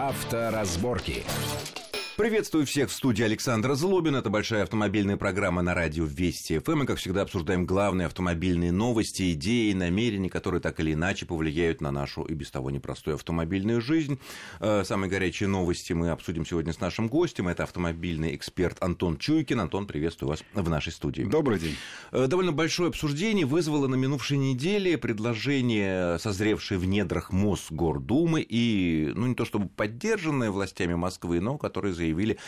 Авторазборки. Приветствую всех в студии Александра Злобин. Это большая автомобильная программа на радио Вести ФМ. Мы, как всегда, обсуждаем главные автомобильные новости, идеи, намерения, которые так или иначе повлияют на нашу и без того непростую автомобильную жизнь. Э, самые горячие новости мы обсудим сегодня с нашим гостем. Это автомобильный эксперт Антон Чуйкин. Антон, приветствую вас в нашей студии. Добрый день. Э, довольно большое обсуждение вызвало на минувшей неделе предложение, созревшее в недрах Мосгордумы и, ну, не то чтобы поддержанное властями Москвы, но которые заявили заявили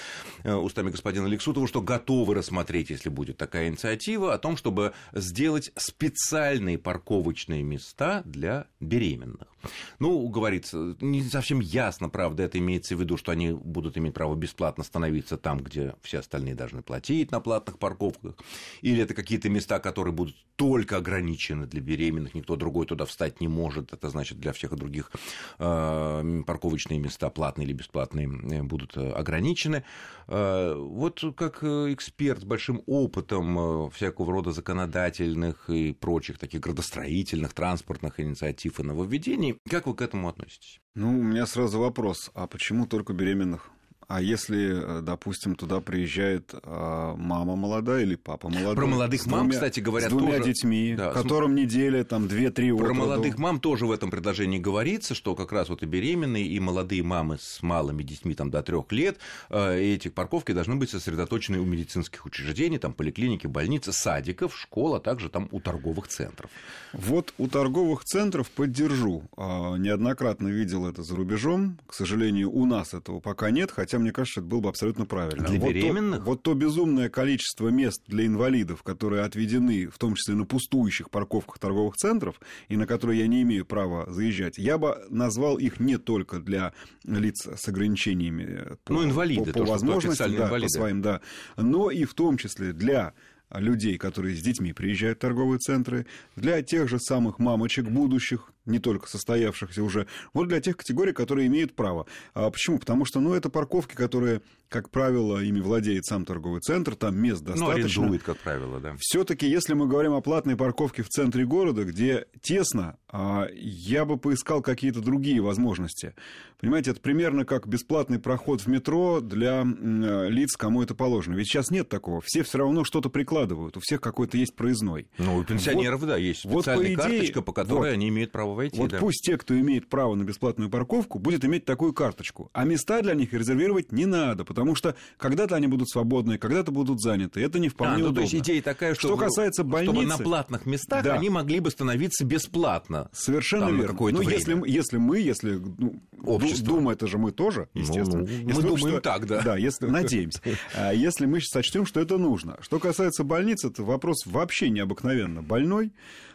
э, устами господина Лексутова, что готовы рассмотреть, если будет такая инициатива, о том, чтобы сделать специальные парковочные места для беременных. Ну, говорится, не совсем ясно, правда, это имеется в виду, что они будут иметь право бесплатно становиться там, где все остальные должны платить на платных парковках, или это какие-то места, которые будут только ограничены для беременных, никто другой туда встать не может, это значит для всех других э, парковочные места, платные или бесплатные, э, будут ограничены. Э, вот как эксперт с большим опытом всякого рода законодательных и прочих таких градостроительных, транспортных инициатив и нововведений, как вы к этому относитесь? Ну, у меня сразу вопрос. А почему только беременных? А если, э, допустим, туда приезжает э, мама молодая или папа молодой? Про молодых мам, двумя, кстати, говорят с двумя тоже. детьми, да, которым неделя, там, две-три Про молодых мам тоже в этом предложении говорится, что как раз вот и беременные, и молодые мамы с малыми детьми там, до трех лет, э, эти парковки должны быть сосредоточены у медицинских учреждений, там, поликлиники, больницы, садиков, школ, а также там у торговых центров. Вот у торговых центров поддержу. А, неоднократно видел это за рубежом. К сожалению, у нас этого пока нет, хотя мне кажется, это было бы абсолютно правильно. Для вот беременных? То, вот то безумное количество мест для инвалидов, которые отведены, в том числе на пустующих парковках торговых центров, и на которые я не имею права заезжать, я бы назвал их не только для лиц с ограничениями по, ну, инвалиды, по, по возможностям, да, инвалиды. по своим, да, но и в том числе для людей, которые с детьми приезжают в торговые центры, для тех же самых мамочек будущих, не только состоявшихся уже, вот для тех категорий, которые имеют право. А почему? Потому что, ну, это парковки, которые, как правило, ими владеет сам торговый центр, там мест ну, достаточно. Ну, арендует, как правило, да. Все-таки, если мы говорим о платной парковке в центре города, где тесно, а, я бы поискал какие-то другие возможности. Понимаете, это примерно как бесплатный проход в метро для лиц, кому это положено. Ведь сейчас нет такого. Все все равно что-то прикладывают. У всех какой-то есть проездной. Ну, у пенсионеров, вот, да, есть специальная вот, по идее, карточка, по которой вот, они имеют право право войти. Вот да. пусть те, кто имеет право на бесплатную парковку, будет иметь такую карточку. А места для них резервировать не надо, потому что когда-то они будут свободны, когда-то будут заняты. Это не вполне а, ну, удобно. То есть идея такая, что, что касается больницы, чтобы на платных местах да. они могли бы становиться бесплатно. Совершенно Там верно. Ну, время. если, если мы, если ну, Общество. Дума, это же мы тоже, ну, естественно. Ну, если мы думаем что, так, да. Да, если, надеемся. А если мы сочтем, что это нужно. Что касается больниц, это вопрос вообще необыкновенно больной.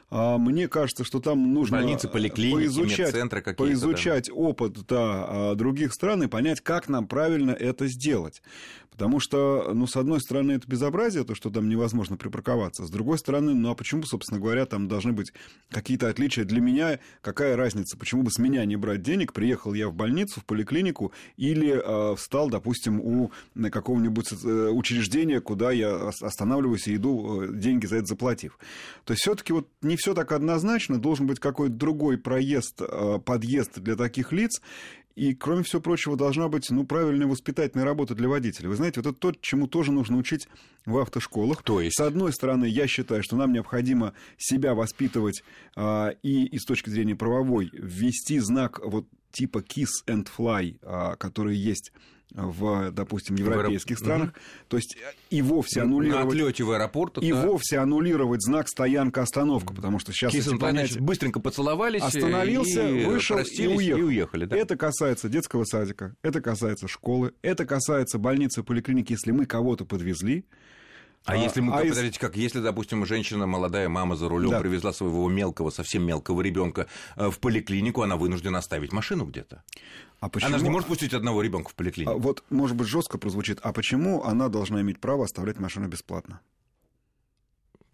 А мне кажется, что там нужно Больницы, поликлиники, поизучать, медцентры поизучать да. опыт да, других стран и понять, как нам правильно это сделать. Потому что, ну, с одной стороны, это безобразие, то, что там невозможно припарковаться. С другой стороны, ну, а почему, собственно говоря, там должны быть какие-то отличия? Для меня какая разница? Почему бы с меня не брать денег? Приехал я в больницу, в поликлинику или э, встал, допустим, у какого-нибудь э, учреждения, куда я останавливаюсь и иду, э, деньги за это заплатив. То есть все таки вот не все так однозначно. Должен быть какой-то другой проезд, э, подъезд для таких лиц. И, кроме всего прочего, должна быть ну, правильная воспитательная работа для водителей. Вы знаете, вот это то, чему тоже нужно учить в автошколах. То есть? С одной стороны, я считаю, что нам необходимо себя воспитывать а, и, и с точки зрения правовой ввести знак вот типа kiss and fly, а, который есть в, допустим, европейских в странах. Угу. То есть э, и вовсе аннулировать... На отлете в аэропорт. И да. вовсе аннулировать знак стоянка-остановка, потому что сейчас эти понятия... быстренько поцеловались. Остановился, и вышел и уехал. И уехали да. Это касается детского садика, это касается школы, это касается больницы, поликлиники, если мы кого-то подвезли, а, а если мы, а подождите, из... как, если, допустим, женщина, молодая мама за рулем да. привезла своего мелкого, совсем мелкого ребенка э, в поликлинику, она вынуждена оставить машину где-то. А почему... Она же не может пустить одного ребенка в поликлинику. А, вот, может быть, жестко прозвучит. А почему она должна иметь право оставлять машину бесплатно?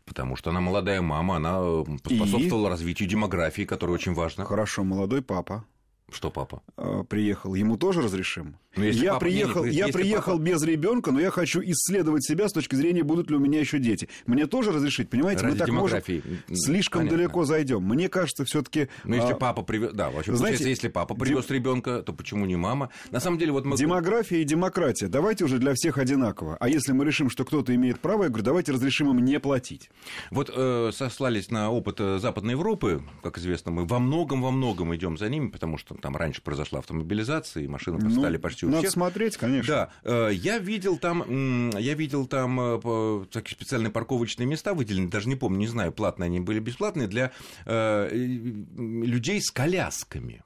Потому что она молодая мама, она способствовала И... развитию демографии, которая очень важна. Хорошо, молодой папа Что папа? э, приехал, ему тоже разрешим? Ну, я приехал, не, я приехал папа- без ребенка, но я хочу исследовать себя с точки зрения, будут ли у меня еще дети. Мне тоже разрешить, понимаете? Ради Мы так можем демографии. Слишком понятно. далеко зайдем. Мне кажется, все-таки Ну, если папа привез... Да, вообще, знаете, если папа привез ребенка, то почему не мама? На самом деле, вот мы... демография и демократия. Давайте уже для всех одинаково. А если мы решим, что кто-то имеет право, я говорю, давайте разрешим им не платить. Вот э, сослались на опыт э, Западной Европы, как известно, мы во многом, во многом идем за ними, потому что там раньше произошла автомобилизация, и машины Ну, стали почти у надо всех. смотреть, конечно. Да, э, я видел там, я видел там э, такие специальные парковочные места выделены, даже не помню, не знаю, платные они были, бесплатные, для э, людей с колясками.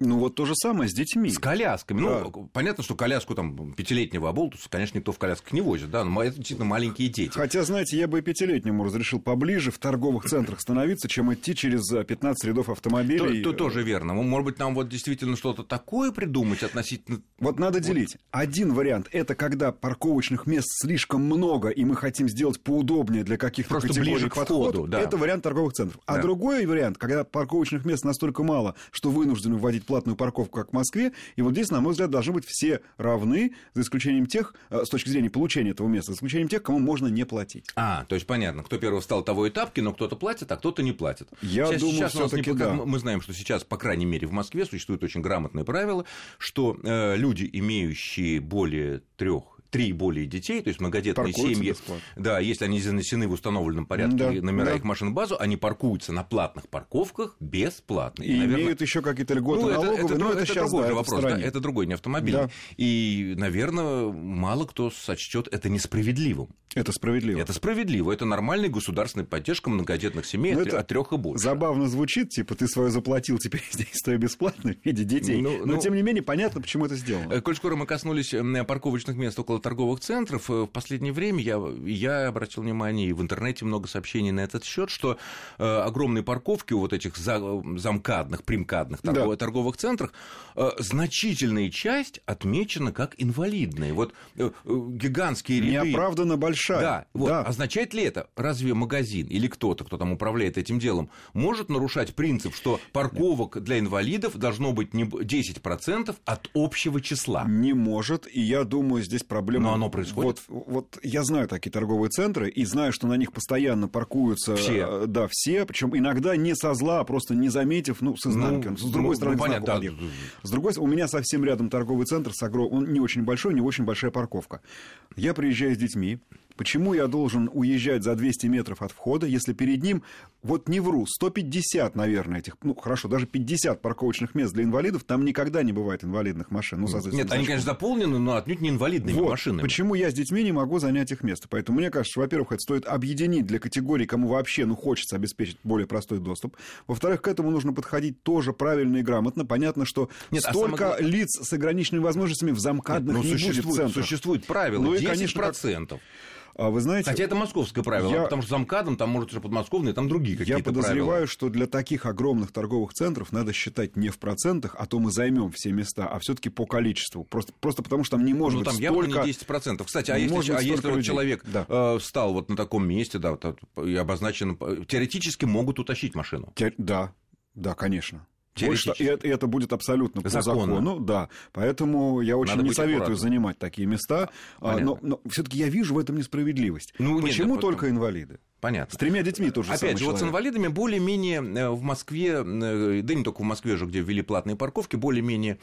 Ну, вот то же самое с детьми. С колясками. Да. Ну, понятно, что коляску там пятилетнего оболтуса, конечно, никто в колясках не возит, да, но это действительно маленькие дети. Хотя, знаете, я бы и пятилетнему разрешил поближе в торговых центрах становиться, чем идти через э, 15 рядов То, автомобилей. то тоже верно. Ну, Может быть, нам вот действительно что-то такое придумать относительно... Вот надо делить. Один вариант – это когда парковочных мест слишком много, и мы хотим сделать поудобнее для каких-то Просто категорий ближе к входу, да. Это вариант торговых центров. А Да. другой вариант, когда парковочных мест настолько мало, что вынуждены вводить платную парковку, как в Москве, и вот здесь, на мой взгляд, должны быть все равны, за исключением тех, э, с точки зрения получения этого места, за исключением тех, кому можно не платить. А, то есть понятно, кто первый встал, того и тапки, но кто-то платит, а кто-то не платит. Я думаю, у нас не да. Мы знаем, что сейчас, по крайней мере, в Москве существует очень грамотное правило, что э, люди, имеющие более трех три и более детей, то есть многодетные Паркуются семьи, бесплатно. да, если они занесены в установленном порядке Да, номера да. их машин в базу, они паркуются на платных парковках бесплатно. И наверное, имеют еще какие-то льготы ну, это, налоговые, это, но друг- это, это сейчас другой да, это вопрос, да, это другой, не автомобильный. Да. И, наверное, мало кто сочтет это несправедливым. Это справедливо. Это справедливо, это нормальная государственная поддержка многодетных семей Ну, от, это от трех и больше. Забавно звучит, типа ты свое заплатил, теперь здесь стой бесплатно в виде детей. Ну, Но ну- тем не менее понятно, почему это сделано. Э, Коль скоро мы коснулись парковочных мест около торговых центров, э, в последнее время я, я обратил внимание, и в интернете много сообщений на этот счет, что э, огромные парковки у вот этих за- замкадных, примкадных торгов- Да. торговых центрах, э, значительная часть отмечена как инвалидные. Вот э, э, гигантские ряды... Неоправданно большая. Да, вот. Да. означает ли это, разве магазин или кто-то, кто там управляет этим делом, может нарушать принцип, что парковок для инвалидов должно быть не б- 10% от общего числа? Не может, и я думаю, здесь проблема... Но оно происходит. Вот, вот я знаю такие торговые центры, и знаю, что на них постоянно паркуются... Все. э, Да, все, причем иногда не со зла, а просто не заметив, ну, с изнанки. Ну, с другой ну, стороны, ну, понятно, да. С другой у меня совсем рядом торговый центр, с огром... он не очень большой, не очень большая парковка. Я приезжаю с детьми, Почему я должен уезжать за 200 метров от входа, если перед ним, вот не вру, 150, наверное, этих, ну хорошо, даже 50 парковочных мест для инвалидов, там никогда не бывает инвалидных машин. Ну, Нет, они, конечно, заполнены, но отнюдь не инвалидными Вот, машинами. Почему я с детьми не могу занять их место? Поэтому мне кажется, во-первых, это стоит объединить для категорий, кому вообще ну, хочется обеспечить более простой доступ. Во-вторых, к этому нужно подходить тоже правильно и грамотно. Понятно, что Нет, а столько самое главное- лиц с ограниченными возможностями в замкадных Ну, не будет существует, центрах. существует правило, Ну и, 10%. конечно, как- А вы знаете, Хотя это московское правило, Я- потому что за МКАДом там может уже подмосковные, там другие я какие-то подозреваю, правила. что для таких огромных торговых центров надо считать не в процентах, а то мы займем все места, а все-таки по количеству. Просто, просто потому что там не может Ну, быть там явно столько... не 10%. Кстати, а Не если, быть а если вот человек Да. э, встал вот на таком месте, да, вот, от- и обозначен, э, теоретически могут утащить машину. Те- Да, да, конечно. Больше, и это, и это будет абсолютно по Законно. закону, да. Поэтому я очень Надо не советую аккуратным. занимать такие места. А, Понятно. но но все-таки я вижу в этом несправедливость. Ну, нет, Почему да, только потом- инвалиды? Понятно. С тремя детьми тоже Опять же, вот с человек. инвалидами более-менее э, в Москве, э, да не только в Москве же, где ввели платные парковки, более-менее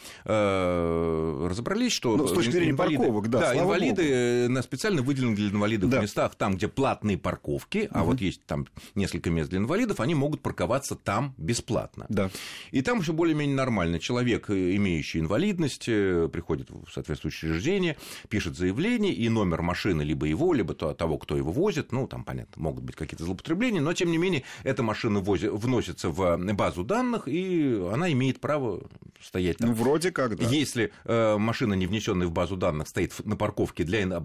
э, разобрались, что... Ну, с точки зрения инвалиды- парковок, да, слава инвалиды богу. э, на специально выделенных для инвалидов Да. местах, там, где платные парковки, а вот есть там несколько мест для инвалидов, они могут парковаться там бесплатно. Да. И там все более-менее нормально. Человек, имеющий инвалидность, приходит в соответствующее учреждение, пишет заявление, и номер машины либо его, либо то- того, кто его возит, ну, там, понятно, могут быть какие-то злоупотребления, но, тем не менее, эта машина вози- вносится в базу данных, и она имеет право стоять там. Ну, вроде как, да. Если э, машина, не внесенная в базу данных, стоит на парковке, для,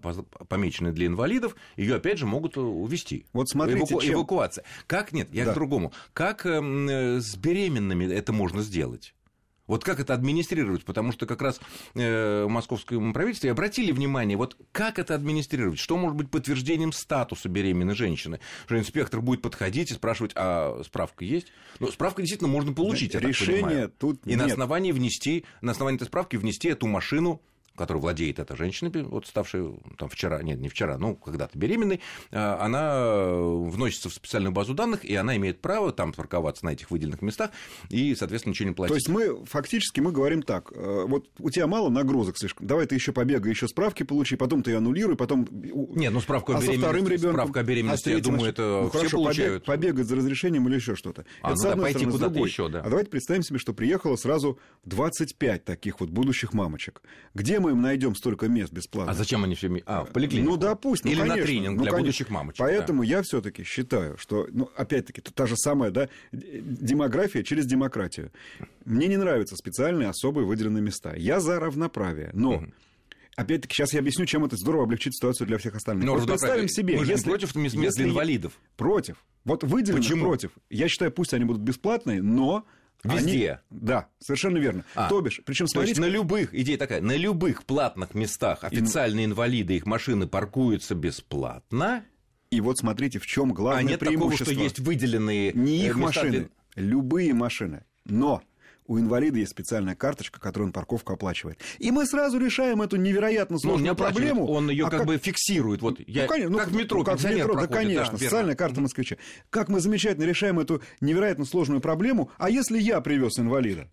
помеченной для инвалидов, ее опять же могут э, увезти. Вот смотрите, чем- Эвакуация. Как нет, я Да. к другому. Как эм, э, с беременными это можно сделать? Вот как это администрировать? Потому что как раз э, в московском правительстве обратили внимание, вот как это администрировать? Что может быть подтверждением статуса беременной женщины? Что инспектор будет подходить и спрашивать, а справка есть? Ну, справка действительно можно получить, я Решение тут И нет. на основании внести, на основании этой справки внести эту машину которой владеет эта женщина, вот ставшая там вчера, нет, не вчера, ну, когда-то беременной, а, она вносится в специальную базу данных, и она имеет право там парковаться на этих выделенных местах и, соответственно, ничего не платить. То есть мы фактически мы говорим так, э, вот у тебя мало нагрузок слишком, давай ты еще побегай, еще справки получи, потом ты аннулируй, потом... Нет, ну справку а о беременности, вторым ребенком, справка о беременности, а я думаю, это ну, все хорошо, получают. Побег, побегать за разрешением или еще что-то. А, это, ну да, пойти куда-то еще, да. А давайте представим себе, что приехало сразу 25 таких вот будущих мамочек. Где мы им найдем столько мест бесплатно. А зачем они все... А, в поликлинику? Ну, допустим. Или ну, конечно, на тренинг ну, для конечно. будущих мамочек. Поэтому да. я все таки считаю, что, ну, опять-таки, та же самая, да, демография через демократию. Мне не нравятся специальные особые выделенные места. Я за равноправие, но... Угу. Опять-таки, сейчас я объясню, чем это здорово облегчит ситуацию для всех остальных. Но вот представим себе, мы если, против мест если инвалидов. Против. Вот выделенных Почему? против. Я считаю, пусть они будут бесплатные, но Везде. Они... Да, совершенно верно. А, То бишь, причем смотрите... То есть на любых, идея такая, на любых платных местах официальные Ин... инвалиды, их машины паркуются бесплатно. И вот смотрите, в чем главное а нет преимущество. Такого, что есть выделенные Не э, их машины, для... любые машины. Но у инвалида есть специальная карточка, которую он парковку оплачивает. И мы сразу решаем эту невероятно ну, сложную ну, проблему. Он ее а как, как бы фиксирует. Вот я, ну, конечно, как в метро, ну, как в метро, проходит, да, конечно, да, социальная карта москвича. Как мы замечательно решаем эту невероятно сложную проблему. А если я привез инвалида?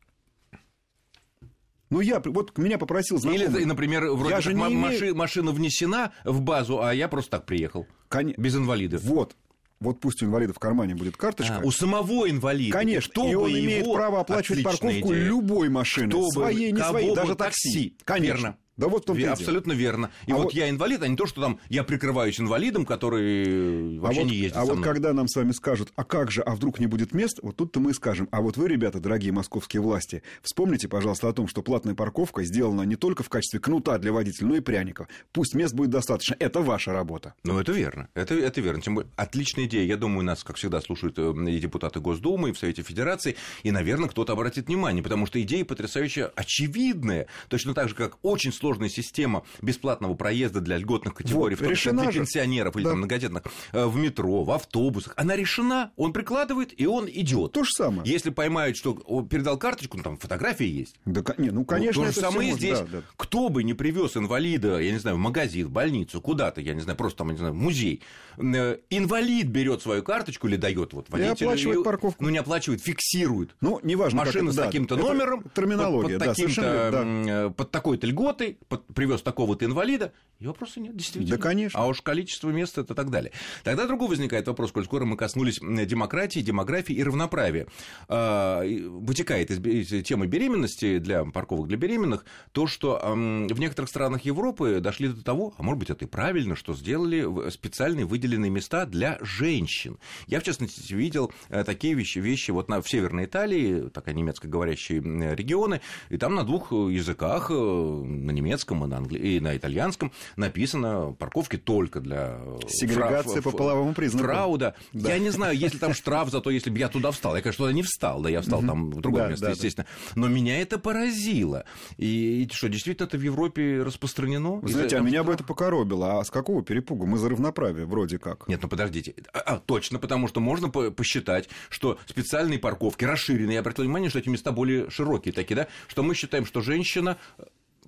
Ну, я, вот меня попросил знакомый. Или, например, вроде я же не имею... машина внесена в базу, а я просто так приехал. Кон... Без инвалидов. Вот вот пусть у инвалида в кармане будет карточка. А, у самого инвалида. Конечно, Кто и он имеет право оплачивать парковку идея. любой машины. Кто своей, не своей, даже такси. такси. Конечно. Верно. Да вот в том Абсолютно верно. И а вот, вот я инвалид, а не то, что там я прикрываюсь инвалидом, который вообще а вот, не ездит А вот когда нам с вами скажут, а как же, а вдруг не будет мест, вот тут-то мы и скажем, а вот вы, ребята, дорогие московские власти, вспомните, пожалуйста, о том, что платная парковка сделана не только в качестве кнута для водителя, но и пряников. Пусть мест будет достаточно. Это ваша работа. Ну, это верно. Это, это верно. Тем более, отличная идея. Я думаю, нас, как всегда, слушают э, и депутаты Госдумы, и в Совете Федерации, и, наверное, кто-то обратит внимание, потому что идея потрясающе очевидная. Точно так же, как очень сложная система бесплатного проезда для льготных категорий, вот, в том числе для же. пенсионеров или да. там, многодетных, э, в метро, в автобусах, она решена, он прикладывает, и он идет. То же самое. Если поймают, что он передал карточку, ну, там фотографии есть. Да, не, ну, конечно, ну, То же самое здесь. Да, да. Кто бы не привез инвалида, я не знаю, в магазин, в больницу, куда-то, я не знаю, просто там, не знаю, в музей, э, инвалид берет свою карточку или дает вот водителю. И оплачивает парковку. Ну, не оплачивает, фиксирует. Ну, неважно. Машина как, с таким-то да, номером. Терминология, под, под, таким-то, да, э, под такой-то льготой, привез такого-то инвалида, и вопроса нет, действительно. Да, конечно. А уж количество мест это так далее. Тогда другой возникает вопрос, коль скоро мы коснулись демократии, демографии и равноправия. А, вытекает из, из темы беременности для парковок для беременных то, что в некоторых странах Европы дошли до того, а может быть это и правильно, что сделали специальные выделенные места для женщин. Я, в частности, видел э, такие вещи, вещи вот на, в Северной Италии, такая немецкоговорящие регионы, и там на двух языках, э, на немецком и на, англи... и на итальянском, написано парковки только для... Э, Сегрегация фра... по половому признаку. Фрауда. Да. Я не знаю, если там штраф за то, если бы я туда встал. Я, конечно, туда не встал, да, я встал там в другое да, место, да, естественно. Да. Но меня это поразило. И что, действительно, это в Европе распространено? Вы знаете, а меня бы это покоробило. А с какого перепугу? Мы за равноправие, вроде как. Нет, ну подождите. А, а, точно, потому что можно посчитать, что специальные парковки расширенные, я обратил внимание, что эти места более широкие такие, да, что мы считаем, что женщина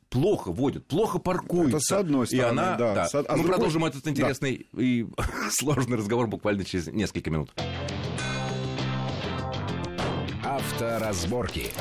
плохо водит, плохо паркуется. Это с одной стороны, и она, да. да. А Мы другой... продолжим этот интересный да. и сложный разговор буквально через несколько минут. Авторазборки.